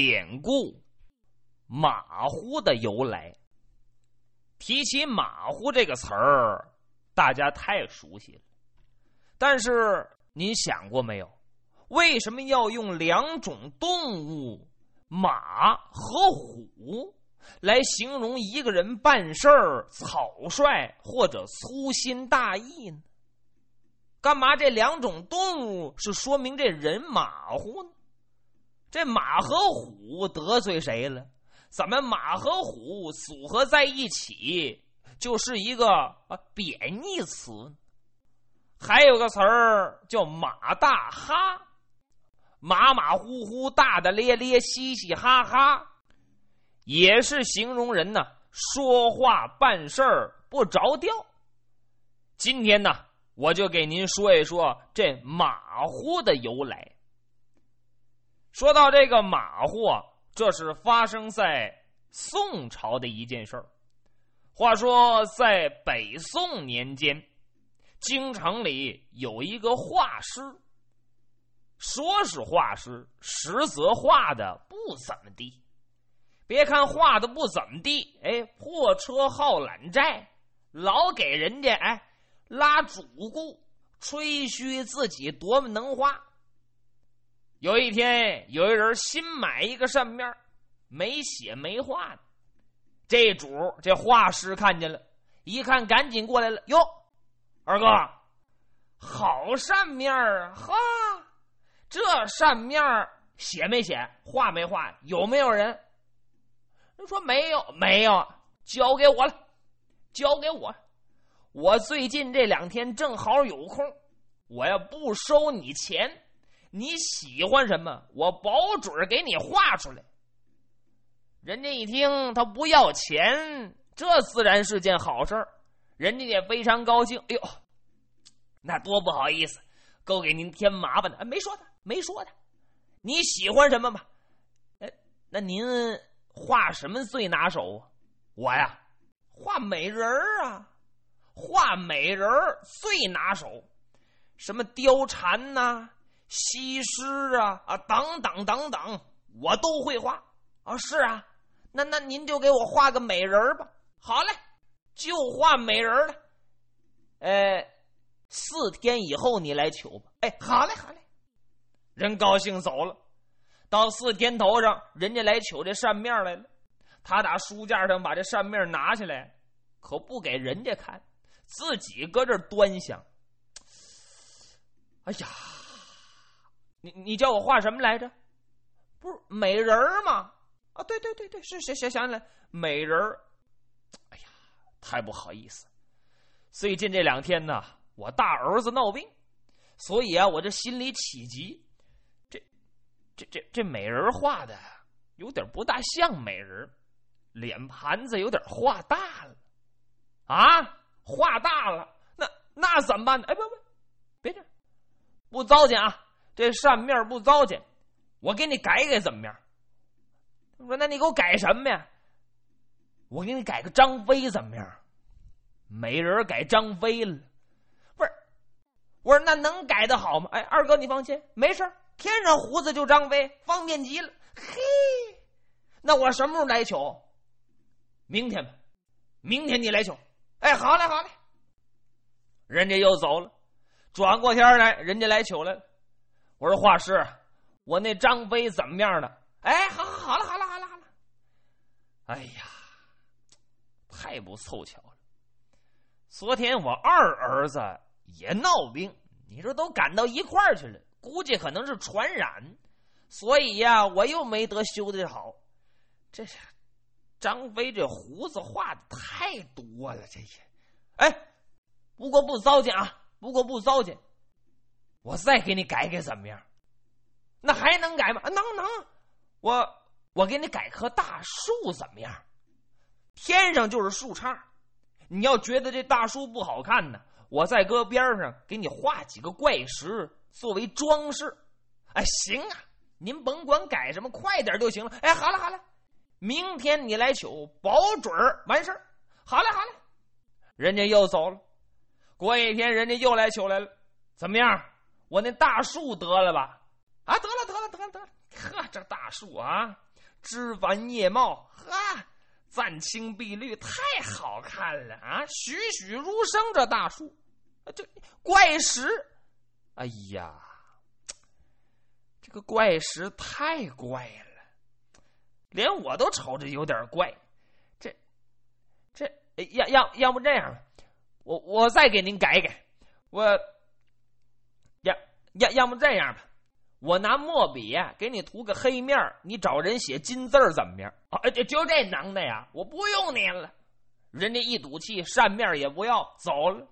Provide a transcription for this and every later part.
典故“马虎”的由来。提起“马虎”这个词儿，大家太熟悉了。但是您想过没有，为什么要用两种动物——马和虎？来形容一个人办事儿草率或者粗心大意呢？干嘛这两种动物是说明这人马虎呢？这马和虎得罪谁了？怎么马和虎组合在一起就是一个啊贬义词？还有个词儿叫马大哈，马马虎虎、大大咧咧、嘻嘻哈哈。也是形容人呢，说话办事儿不着调。今天呢，我就给您说一说这马虎的由来。说到这个马虎，这是发生在宋朝的一件事儿。话说在北宋年间，京城里有一个画师，说是画师，实则画的不怎么地。别看画的不怎么地，哎，破车好揽债，老给人家哎拉主顾，吹嘘自己多么能画。有一天，有一人新买一个扇面，没写没画的，这主这画师看见了，一看赶紧过来了，哟，二哥，好扇面啊！哈，这扇面写没写，画没画，有没有？人说没有，没有，交给我了，交给我。我最近这两天正好有空，我要不收你钱，你喜欢什么，我保准给你画出来。人家一听他不要钱，这自然是件好事人家也非常高兴。哎呦，那多不好意思，够给您添麻烦的。哎，没说的，没说的，你喜欢什么吧？哎，那您。画什么最拿手？我呀，画美人儿啊，画美人儿最拿手。什么貂蝉呐、西施啊啊等等等等，我都会画啊。是啊，那那您就给我画个美人吧。好嘞，就画美人了。呃，四天以后你来求吧。哎，好嘞，好嘞。人高兴走了。到四天头上，人家来取这扇面来了。他打书架上把这扇面拿下来，可不给人家看，自己搁这端详。哎呀，你你叫我画什么来着？不是美人儿吗？啊，对对对对，是想想想起来美人儿哎呀，太不好意思，最近这两天呢，我大儿子闹病，所以啊，我这心里起急。这这这这美人画的有点不大像美人，脸盘子有点画大了，啊，画大了，那那怎么办呢？哎，不不，别这，不糟践啊，这扇面不糟践，我给你改改怎么样？我说，那你给我改什么呀？我给你改个张飞怎么样？没人改张飞了，不是？我说那能改的好吗？哎，二哥你放心，没事添上胡子就张飞，方便极了。嘿，那我什么时候来取？明天吧，明天你来取。哎，好嘞，好嘞。人家又走了，转过天来，人家来取来了。我说画师，我那张飞怎么样了？哎，好，好了，好了，好了，好了。哎呀，太不凑巧了。昨天我二儿子也闹病，你说都赶到一块儿去了。估计可能是传染，所以呀，我又没得修的好。这是张飞这胡子画的太多了，这也。哎，不过不糟践啊，不过不糟践。我再给你改改怎么样？那还能改吗？能能，我我给你改棵大树怎么样？天上就是树杈，你要觉得这大树不好看呢，我再搁边上给你画几个怪石。作为装饰，哎，行啊，您甭管改什么，快点就行了。哎，好了好了，明天你来取，保准完事儿。好嘞好嘞，人家又走了。过一天，人家又来取来了。怎么样？我那大树得了吧？啊，得了得了得了得了。呵，这大树啊，枝繁叶茂，哈，湛青碧绿，太好看了啊！栩栩如生，这大树，啊这怪石，哎呀，这个怪石太怪了，连我都瞅着有点怪。这，这，要要要不这样，我我再给您改改，我，要要么这样吧。我拿墨笔呀，给你涂个黑面你找人写金字怎么样？啊，就就这能耐呀！我不用您了，人家一赌气，扇面也不要走了。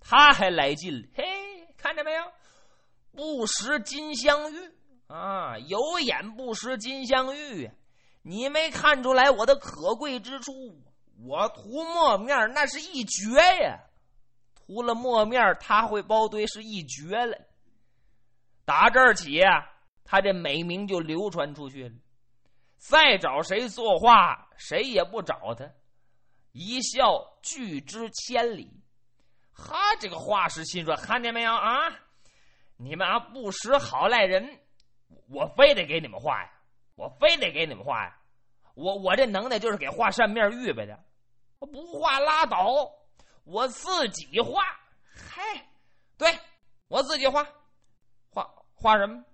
他还来劲了，嘿，看见没有？不识金镶玉啊，有眼不识金镶玉，你没看出来我的可贵之处？我涂墨面那是一绝呀！涂了墨面，他会包堆，是一绝了。打这儿起啊，他这美名就流传出去了。再找谁作画，谁也不找他。一笑拒之千里。哈，这个画师心说：看见没有啊？你们啊不识好赖人，我非得给你们画呀！我非得给你们画呀！我我这能耐就是给画扇面预备的。不画拉倒，我自己画。嘿，对我自己画。画什么？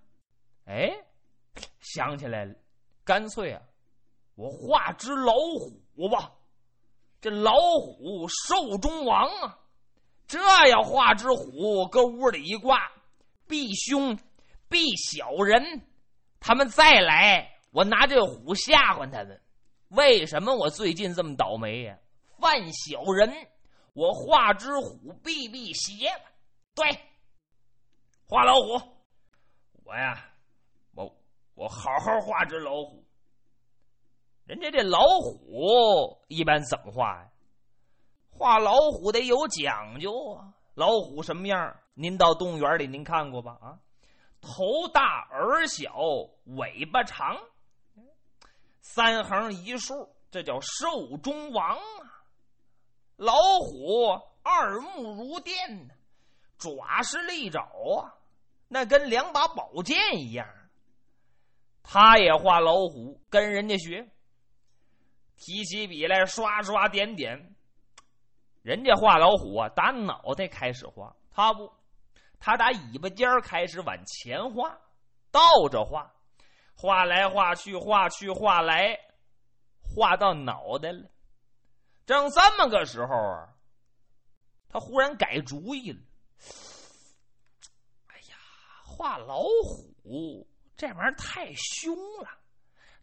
哎，想起来了，干脆啊，我画只老虎吧。这老虎寿终王啊，这要画只虎，搁屋里一挂，避凶，避小人。他们再来，我拿这虎吓唬他们。为什么我最近这么倒霉呀？犯小人，我画只虎避避邪。对，画老虎。我呀，我我好好画只老虎。人家这老虎一般怎么画呀？画老虎得有讲究啊！老虎什么样？您到动物园里您看过吧？啊，头大耳小，尾巴长，三横一竖，这叫寿中王啊！老虎二目如电，爪是利爪啊！那跟两把宝剑一样，他也画老虎，跟人家学。提起笔来，刷刷点点。人家画老虎啊，打脑袋开始画，他不，他打尾巴尖儿开始往前画，倒着画，画来画去，画去画来，画到脑袋了。正这么个时候啊，他忽然改主意了。画老虎这玩意儿太凶了，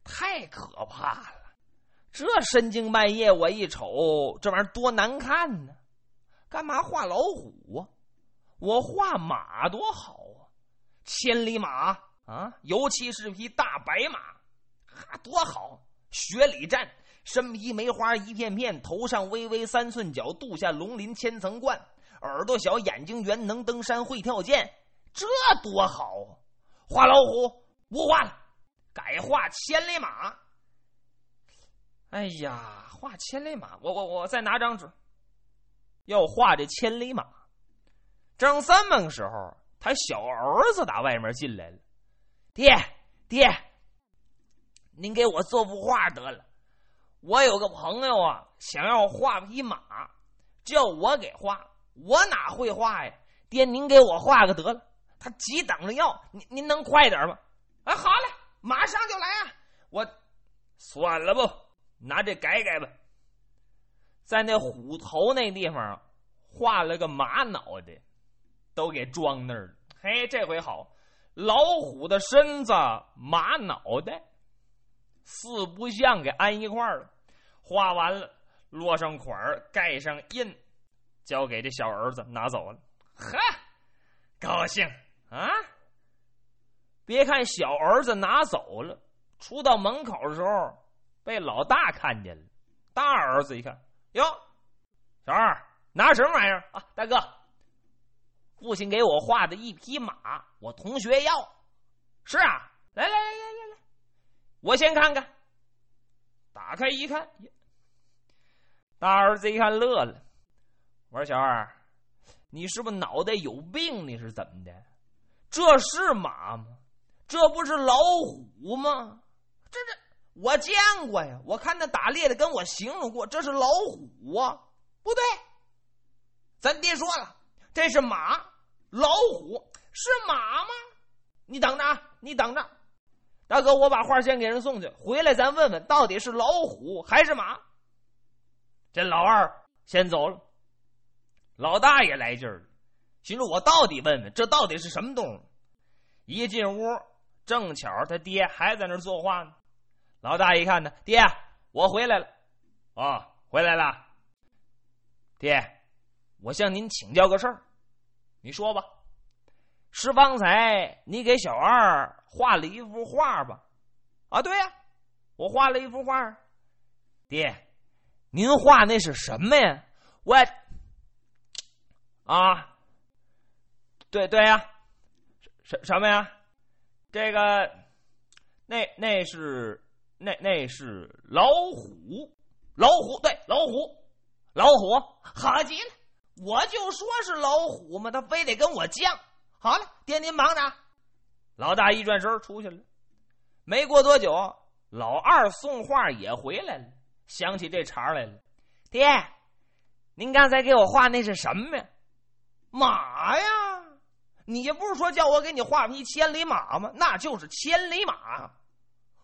太可怕了。这深更半夜我一瞅，这玩意儿多难看呢。干嘛画老虎啊？我画马多好啊！千里马啊，尤其是匹大白马，哈，多好！雪里战，身披梅花一片片，头上微微三寸角，肚下龙鳞千层冠，耳朵小，眼睛圆，能登山会跳涧。这多好啊！画老虎不画了，改画千里马。哎呀，画千里马，我我我再拿张纸，要画这千里马。正这么个时候，他小儿子打外面进来了。爹爹，您给我做幅画得了。我有个朋友啊，想要画匹马，叫我给画，我哪会画呀？爹，您给我画个得了。他急等着要，您您能快点吗？啊，好嘞，马上就来啊！我算了不，拿这改改吧。在那虎头那地方画了个马脑袋，都给装那儿了。嘿，这回好，老虎的身子，马脑袋，四不像给安一块儿了。画完了，落上款盖上印，交给这小儿子拿走了。呵，高兴。啊！别看小儿子拿走了，出到门口的时候被老大看见了。大儿子一看，哟，小二拿什么玩意儿啊？大哥，父亲给我画的一匹马，我同学要。是啊，来来来来来来，我先看看。打开一看，大儿子一看乐了。我说小二，你是不是脑袋有病？你是怎么的？这是马吗？这不是老虎吗？这这，我见过呀，我看那打猎的跟我形容过，这是老虎啊，不对。咱爹说了，这是马，老虎是马吗？你等着啊，你等着，大哥，我把画先给人送去，回来咱问问到底是老虎还是马。这老二先走了，老大也来劲儿了，心说我到底问问这到底是什么动物。一进屋，正巧他爹还在那作画呢。老大一看呢，爹，我回来了，哦，回来了，爹。我向您请教个事儿，你说吧，是方才你给小二画了一幅画吧？啊，对呀，我画了一幅画。爹，您画那是什么呀？我啊，对对呀，什什么呀？这个，那那是那那是老虎，老虎对老虎，老虎好极了。我就说是老虎嘛，他非得跟我犟。好了，爹您忙着。老大一转身出去了。没过多久，老二送画也回来了，想起这茬来了。爹，您刚才给我画那是什么呀？马呀！你不是说叫我给你画匹千里马吗？那就是千里马。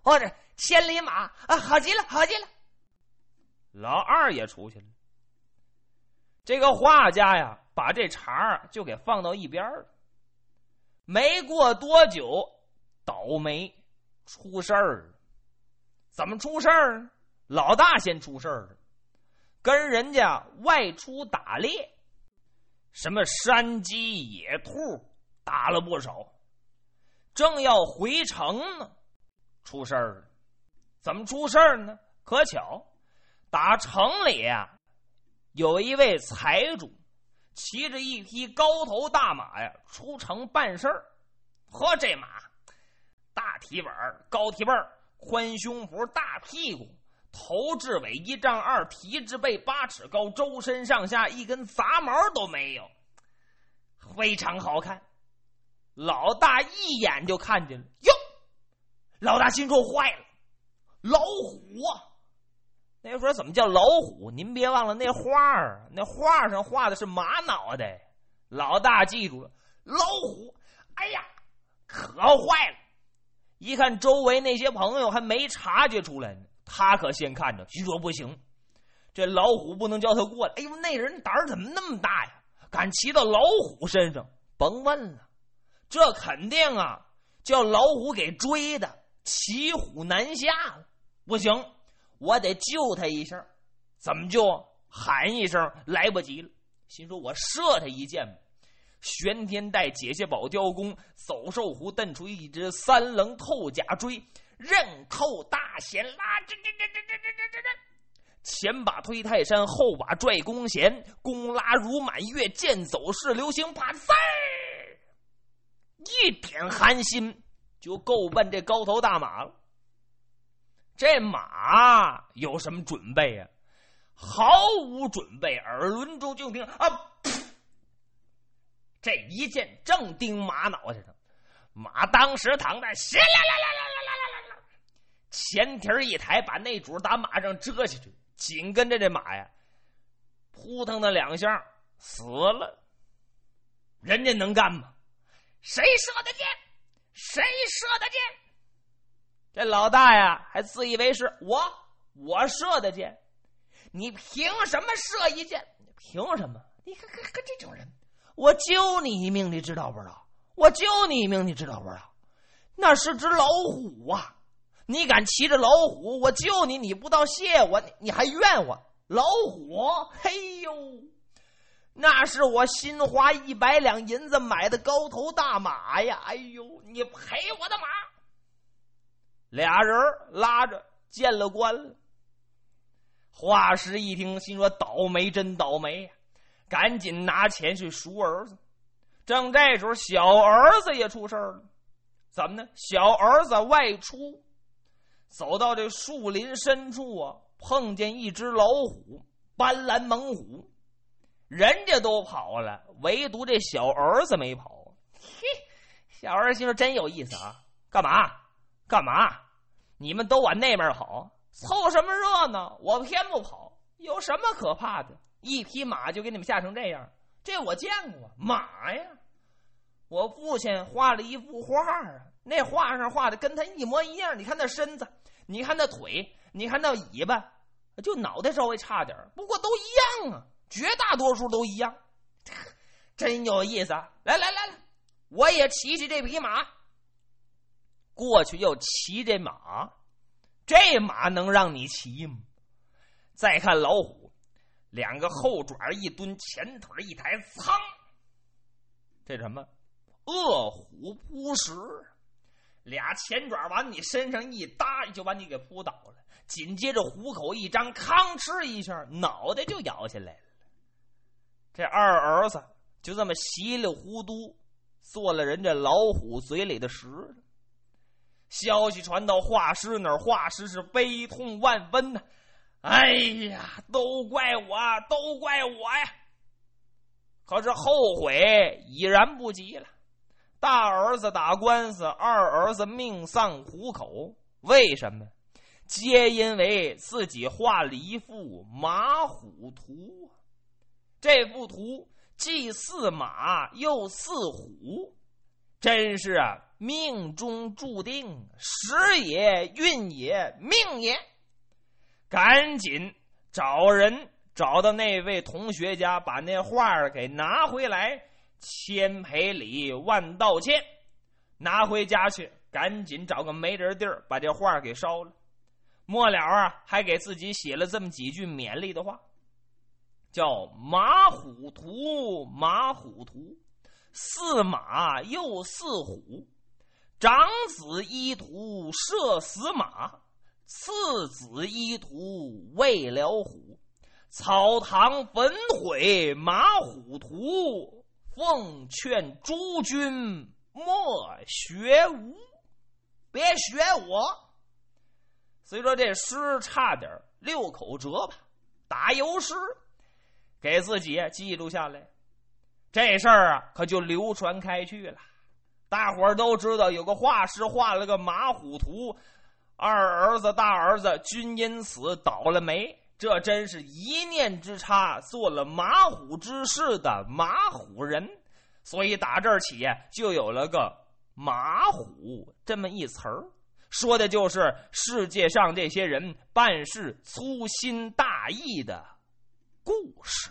哦，这千里马啊，好极了，好极了。老二也出去了。这个画家呀，把这茬就给放到一边了。没过多久，倒霉出事儿了。怎么出事儿？老大先出事儿了，跟人家外出打猎，什么山鸡、野兔打了不少，正要回城呢，出事儿了。怎么出事儿呢？可巧，打城里呀。有一位财主，骑着一匹高头大马呀，出城办事儿。呵，这马大蹄板高蹄背宽胸脯，大屁股，头至尾一丈二，蹄至背八尺高，周身上下一根杂毛都没有，非常好看。老大一眼就看见了，哟，老大心说坏了，老虎啊！那会儿怎么叫老虎？您别忘了那画儿，那画上画的是马脑袋。老大记住了，老虎。哎呀，可坏了！一看周围那些朋友还没察觉出来呢，他可先看着，心说不行，这老虎不能叫他过来。哎呦，那人胆儿怎么那么大呀？敢骑到老虎身上？甭问了，这肯定啊，叫老虎给追的，骑虎难下了。不行。我得救他一声，怎么救？喊一声来不及了。心说：“我射他一箭。”玄天带解下宝雕弓，走兽虎蹬出一只三棱透甲锥，刃扣大弦拉，这这这这这这这这前把推泰山，后把拽弓弦，弓拉如满月，箭走势流星，啪呲儿，一点寒心，就够奔这高头大马了。这马有什么准备呀？毫无准备，耳轮中就听啊！这一箭正钉马脑袋上，马当时躺在，啦啦啦啦啦啦啦啦，前蹄一抬，把那主打马上折下去，紧跟着这马呀，扑腾了两下死了。人家能干吗？谁射的箭？谁射的箭？这老大呀，还自以为是我我射的箭，你凭什么射一箭？凭什么？你看看看这种人，我救你一命，你知道不知道？我救你一命，你知道不知道？那是只老虎啊！你敢骑着老虎，我救你，你不道谢我，你还怨我？老虎，嘿呦，那是我新花一百两银子买的高头大马呀！哎呦，你赔我的马！俩人拉着见了官了。华师一听，心说倒霉，真倒霉呀！赶紧拿钱去赎儿子。正这时候，小儿子也出事了。怎么呢？小儿子外出，走到这树林深处啊，碰见一只老虎，斑斓猛虎。人家都跑了，唯独这小儿子没跑。嘿，小儿子心说真有意思啊！干嘛？干嘛？你们都往那边跑，凑什么热闹？我偏不跑，有什么可怕的？一匹马就给你们吓成这样，这我见过马呀！我父亲画了一幅画啊，那画上画的跟他一模一样。你看那身子，你看那腿，你看那尾巴，就脑袋稍微差点不过都一样啊，绝大多数都一样，真有意思！来来来来，我也骑骑这匹马。过去又骑这马，这马能让你骑吗？再看老虎，两个后爪一蹲，前腿一抬，噌！这什么？饿虎扑食，俩前爪往你身上一搭，就把你给扑倒了。紧接着虎口一张，吭哧一下，脑袋就咬下来了。这二儿子就这么稀里糊涂做了人家老虎嘴里的食。消息传到画师那儿，画师是悲痛万分呐！哎呀，都怪我，都怪我呀！可是后悔已然不及了。大儿子打官司，二儿子命丧虎口，为什么？皆因为自己画了一幅马虎图。这幅图既似马又似虎，真是啊！命中注定，时也，运也，命也。赶紧找人找到那位同学家，把那画给拿回来，千赔礼，万道歉。拿回家去，赶紧找个没人地儿，把这画给烧了。末了啊，还给自己写了这么几句勉励的话，叫“马虎图，马虎图，似马又似虎。”长子一图射死马，次子一图喂了虎。草堂焚毁马虎图，奉劝诸君莫学吾，别学我。虽说这诗差点六口折吧，打油诗给自己记录下来，这事儿啊可就流传开去了。大伙儿都知道，有个画师画了个马虎图，二儿子、大儿子均因此倒了霉。这真是一念之差，做了马虎之事的马虎人。所以打这儿起，就有了个“马虎”这么一词儿，说的就是世界上这些人办事粗心大意的故事。